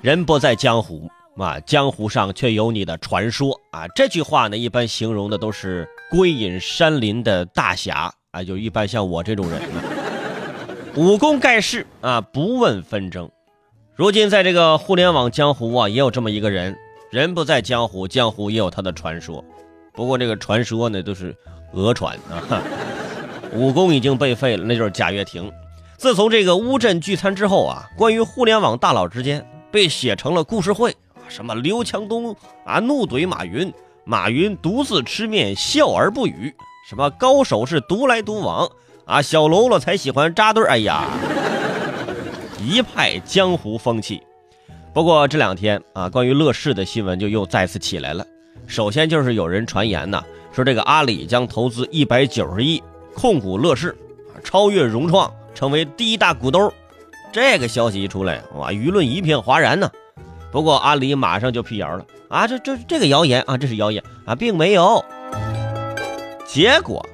人不在江湖啊，江湖上却有你的传说啊。这句话呢，一般形容的都是归隐山林的大侠啊，就一般像我这种人，武功盖世啊，不问纷争。如今在这个互联网江湖啊，也有这么一个人，人不在江湖，江湖也有他的传说。不过这个传说呢，都是讹传啊。武功已经被废了，那就是贾跃亭。自从这个乌镇聚餐之后啊，关于互联网大佬之间被写成了故事会，什么刘强东啊怒怼马云，马云独自吃面笑而不语，什么高手是独来独往啊，小喽啰才喜欢扎堆哎呀，一派江湖风气。不过这两天啊，关于乐视的新闻就又再次起来了。首先就是有人传言呢，说这个阿里将投资一百九十亿。控股乐视，超越融创，成为第一大股东。这个消息一出来，哇，舆论一片哗然呢。不过阿里马上就辟谣了啊，这这这个谣言啊，这是谣言啊，并没有。结果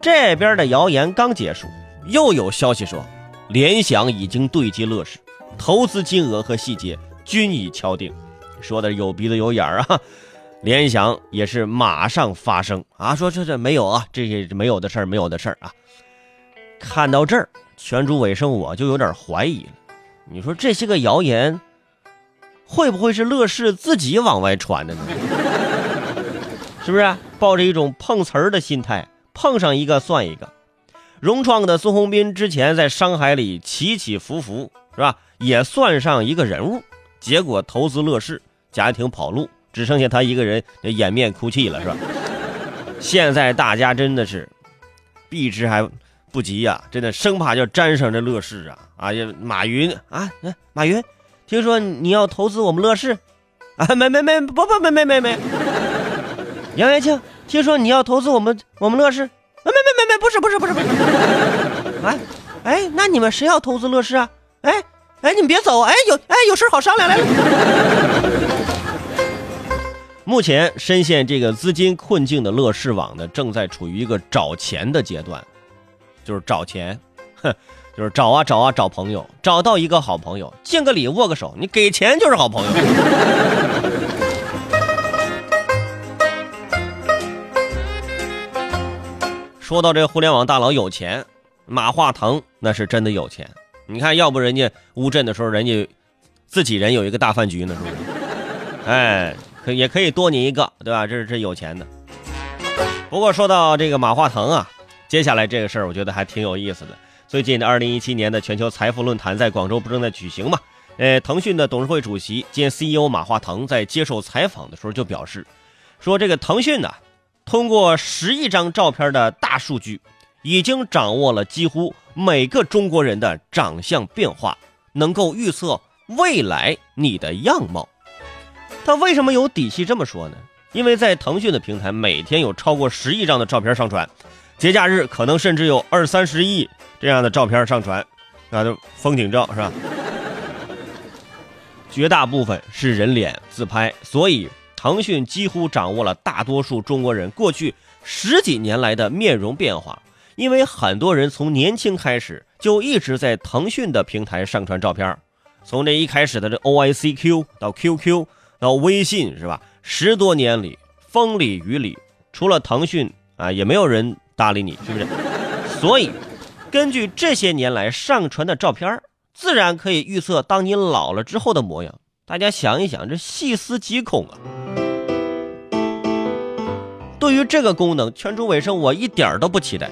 这边的谣言刚结束，又有消息说，联想已经对接乐视，投资金额和细节均已敲定。说的有鼻子有眼儿啊。联想也是马上发声啊，说这这没有啊，这些没有的事儿，没有的事儿啊。看到这儿，全主尾声我就有点怀疑了。你说这些个谣言，会不会是乐视自己往外传的呢？是不是抱着一种碰瓷儿的心态，碰上一个算一个？融创的孙宏斌之前在商海里起起伏伏，是吧？也算上一个人物，结果投资乐视，家庭跑路。只剩下他一个人掩面哭泣了，是吧？现在大家真的是避之还不急呀，真的生怕就沾上这乐视啊！啊呀，马云啊，马云，听说你要投资我们乐视啊？没没没，不不没没没没。杨元庆，听说你要投资我们我们乐视？啊？没没没没，不是不是不是不是。哎哎，那你们谁要投资乐视啊？哎哎，你们别走，哎有哎有事好商量来了。目前深陷这个资金困境的乐视网呢，正在处于一个找钱的阶段，就是找钱，哼，就是找啊找啊找朋友，找到一个好朋友，敬个礼，握个手，你给钱就是好朋友。说到这互联网大佬有钱，马化腾那是真的有钱。你看，要不人家乌镇的时候，人家自己人有一个大饭局呢，是不是？哎。可也可以多你一个，对吧？这是这有钱的。不过说到这个马化腾啊，接下来这个事儿，我觉得还挺有意思的。最近的二零一七年的全球财富论坛在广州不正在举行嘛？呃，腾讯的董事会主席兼 CEO 马化腾在接受采访的时候就表示，说这个腾讯呢，通过十亿张照片的大数据，已经掌握了几乎每个中国人的长相变化，能够预测未来你的样貌。他为什么有底气这么说呢？因为在腾讯的平台，每天有超过十亿张的照片上传，节假日可能甚至有二三十亿这样的照片上传，啊，就风景照是吧？绝大部分是人脸自拍，所以腾讯几乎掌握了大多数中国人过去十几年来的面容变化。因为很多人从年轻开始就一直在腾讯的平台上传照片，从这一开始的这 OICQ 到 QQ。到微信是吧？十多年里风里雨里，除了腾讯啊，也没有人搭理你，是不是？所以，根据这些年来上传的照片，自然可以预测当你老了之后的模样。大家想一想，这细思极恐啊！对于这个功能，全主尾声我一点都不期待。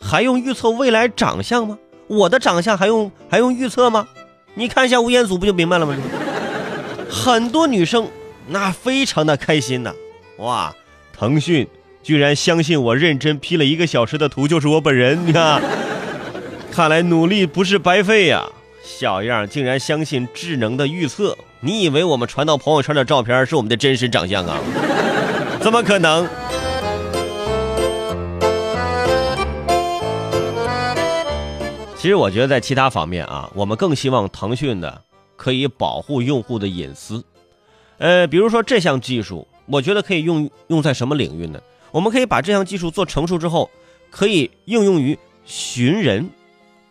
还用预测未来长相吗？我的长相还用还用预测吗？你看一下吴彦祖不就明白了吗？很多女生那非常的开心呐，哇！腾讯居然相信我认真 P 了一个小时的图就是我本人，你看，看来努力不是白费呀！小样竟然相信智能的预测，你以为我们传到朋友圈的照片是我们的真实长相啊？怎么可能？其实我觉得在其他方面啊，我们更希望腾讯的。可以保护用户的隐私，呃，比如说这项技术，我觉得可以用用在什么领域呢？我们可以把这项技术做成熟之后，可以应用于寻人。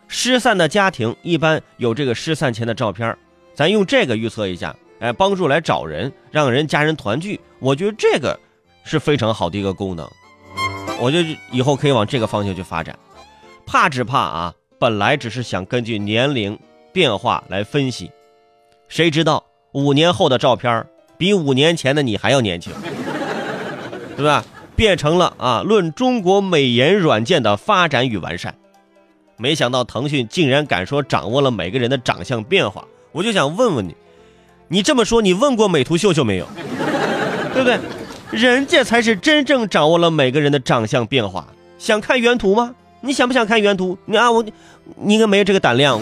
失散的家庭一般有这个失散前的照片，咱用这个预测一下，哎，帮助来找人，让人家人团聚。我觉得这个是非常好的一个功能，我觉得以后可以往这个方向去发展。怕只怕啊，本来只是想根据年龄变化来分析，谁知道五年后的照片比五年前的你还要年轻，对吧？变成了啊，论中国美颜软件的发展与完善。没想到腾讯竟然敢说掌握了每个人的长相变化，我就想问问你，你这么说，你问过美图秀秀没有？对不对？人家才是真正掌握了每个人的长相变化。想看原图吗？你想不想看原图？你啊，我，你应该没有这个胆量。